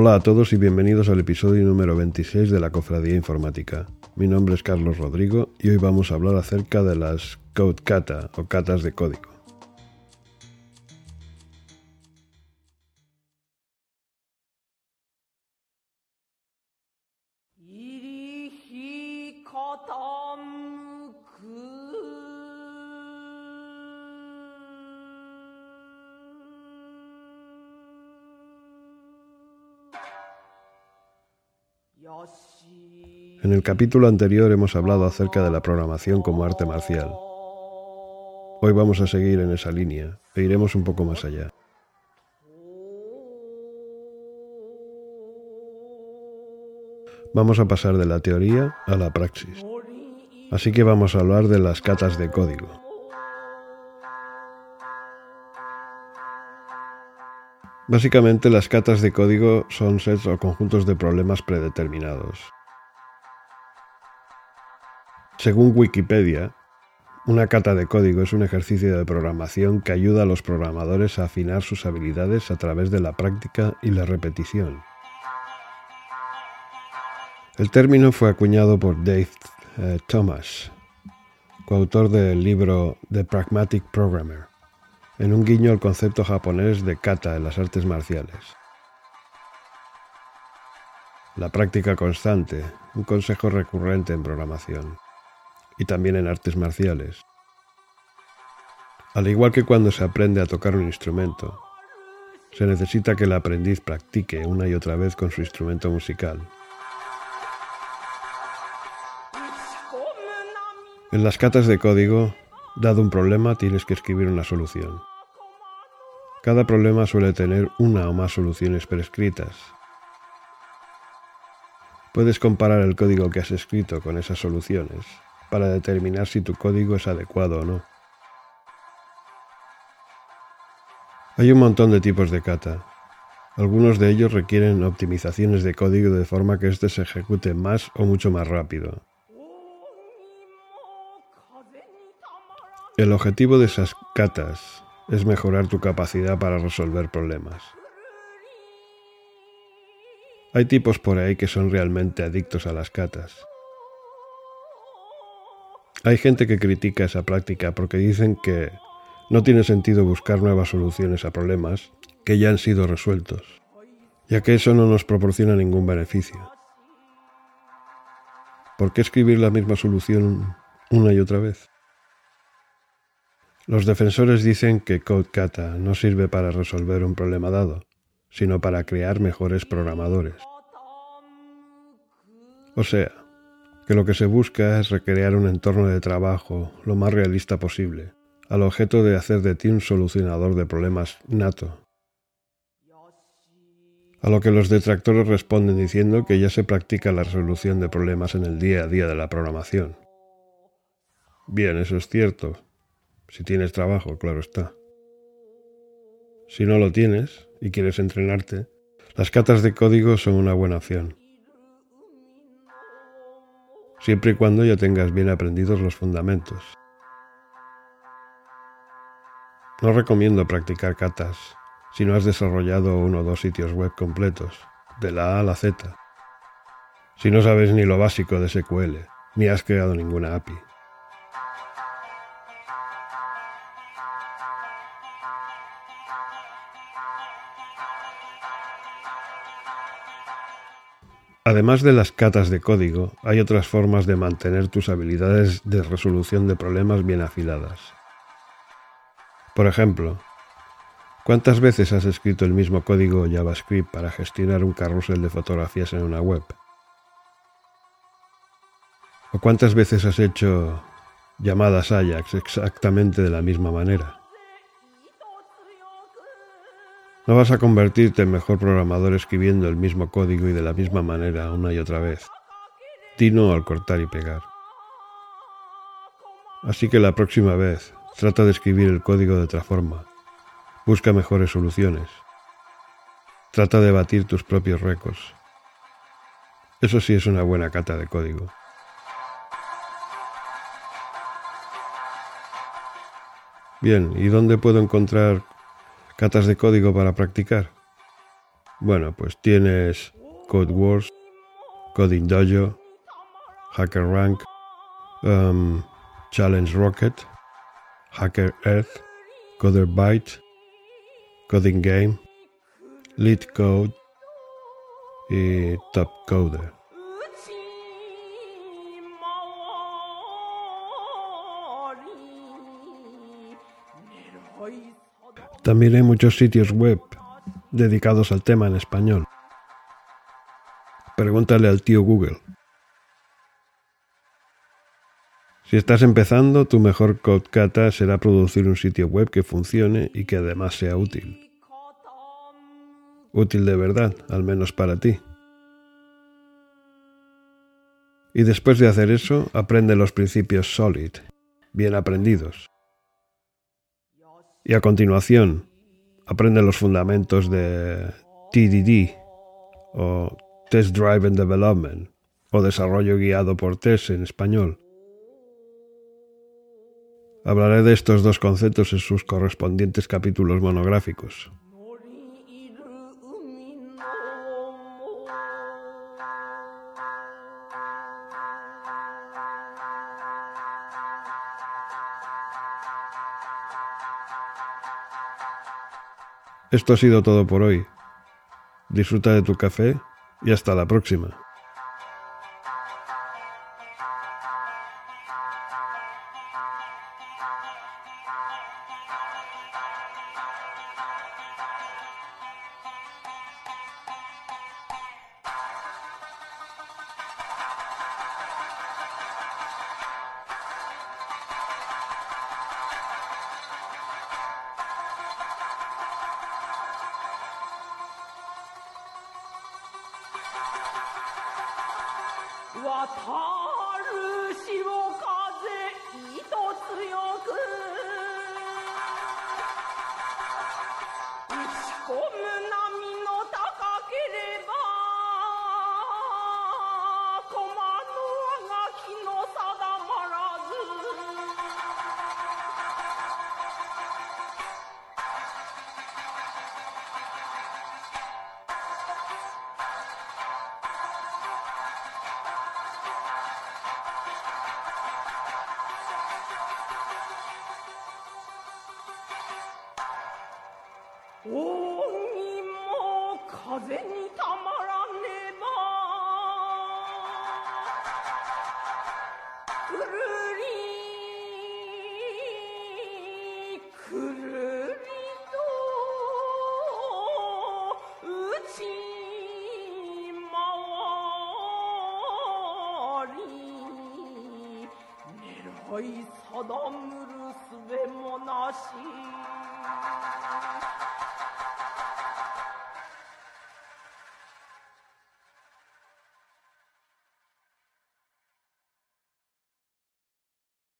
Hola a todos y bienvenidos al episodio número 26 de la Cofradía Informática. Mi nombre es Carlos Rodrigo y hoy vamos a hablar acerca de las Code Kata o catas de código. En el capítulo anterior hemos hablado acerca de la programación como arte marcial. Hoy vamos a seguir en esa línea e iremos un poco más allá. Vamos a pasar de la teoría a la praxis. Así que vamos a hablar de las catas de código. Básicamente las catas de código son sets o conjuntos de problemas predeterminados. Según Wikipedia, una cata de código es un ejercicio de programación que ayuda a los programadores a afinar sus habilidades a través de la práctica y la repetición. El término fue acuñado por Dave eh, Thomas, coautor del libro The Pragmatic Programmer en un guiño al concepto japonés de kata en las artes marciales. La práctica constante, un consejo recurrente en programación y también en artes marciales. Al igual que cuando se aprende a tocar un instrumento, se necesita que el aprendiz practique una y otra vez con su instrumento musical. En las catas de código, dado un problema, tienes que escribir una solución. Cada problema suele tener una o más soluciones prescritas. Puedes comparar el código que has escrito con esas soluciones para determinar si tu código es adecuado o no. Hay un montón de tipos de kata. Algunos de ellos requieren optimizaciones de código de forma que éste se ejecute más o mucho más rápido. El objetivo de esas katas es mejorar tu capacidad para resolver problemas. Hay tipos por ahí que son realmente adictos a las catas. Hay gente que critica esa práctica porque dicen que no tiene sentido buscar nuevas soluciones a problemas que ya han sido resueltos, ya que eso no nos proporciona ningún beneficio. ¿Por qué escribir la misma solución una y otra vez? Los defensores dicen que Code Kata no sirve para resolver un problema dado, sino para crear mejores programadores. O sea, que lo que se busca es recrear un entorno de trabajo lo más realista posible, al objeto de hacer de ti un solucionador de problemas nato. A lo que los detractores responden diciendo que ya se practica la resolución de problemas en el día a día de la programación. Bien, eso es cierto, si tienes trabajo, claro está. Si no lo tienes y quieres entrenarte, las catas de código son una buena opción. Siempre y cuando ya tengas bien aprendidos los fundamentos. No recomiendo practicar catas si no has desarrollado uno o dos sitios web completos, de la A a la Z. Si no sabes ni lo básico de SQL, ni has creado ninguna API. Además de las catas de código, hay otras formas de mantener tus habilidades de resolución de problemas bien afiladas. Por ejemplo, ¿cuántas veces has escrito el mismo código JavaScript para gestionar un carrusel de fotografías en una web? ¿O cuántas veces has hecho llamadas Ajax exactamente de la misma manera? No vas a convertirte en mejor programador escribiendo el mismo código y de la misma manera una y otra vez. Tino al cortar y pegar. Así que la próxima vez trata de escribir el código de otra forma. Busca mejores soluciones. Trata de batir tus propios récords. Eso sí es una buena cata de código. Bien, ¿y dónde puedo encontrar catas de código para practicar. Bueno, pues tienes Code Wars, Coding Dojo, Hacker Rank, um, Challenge Rocket, Hacker Earth, Coder Byte, Coding Game, Lead Code y Top Coder. También hay muchos sitios web dedicados al tema en español. Pregúntale al tío Google. Si estás empezando, tu mejor codecata será producir un sitio web que funcione y que además sea útil. Útil de verdad, al menos para ti. Y después de hacer eso, aprende los principios SOLID, bien aprendidos. Y a continuación, aprende los fundamentos de TDD o Test Driven Development o desarrollo guiado por test en español. Hablaré de estos dos conceptos en sus correspondientes capítulos monográficos. Esto ha sido todo por hoy. Disfruta de tu café y hasta la próxima. はたる潮風一つよく風にたまらねば。くるりくるりと打ち回り狙い定むるすべもなし。